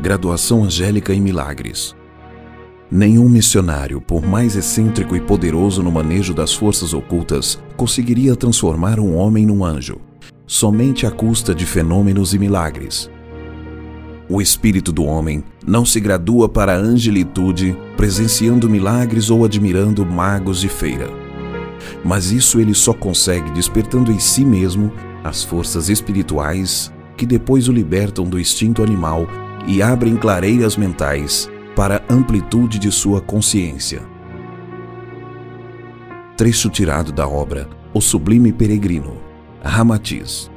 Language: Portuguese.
Graduação Angélica em Milagres. Nenhum missionário, por mais excêntrico e poderoso no manejo das forças ocultas, conseguiria transformar um homem num anjo, somente à custa de fenômenos e milagres. O espírito do homem não se gradua para a angelitude presenciando milagres ou admirando magos de feira. Mas isso ele só consegue despertando em si mesmo as forças espirituais que depois o libertam do instinto animal e abrem clareiras mentais para a amplitude de sua consciência. Trecho tirado da obra O Sublime Peregrino, Ramatiz.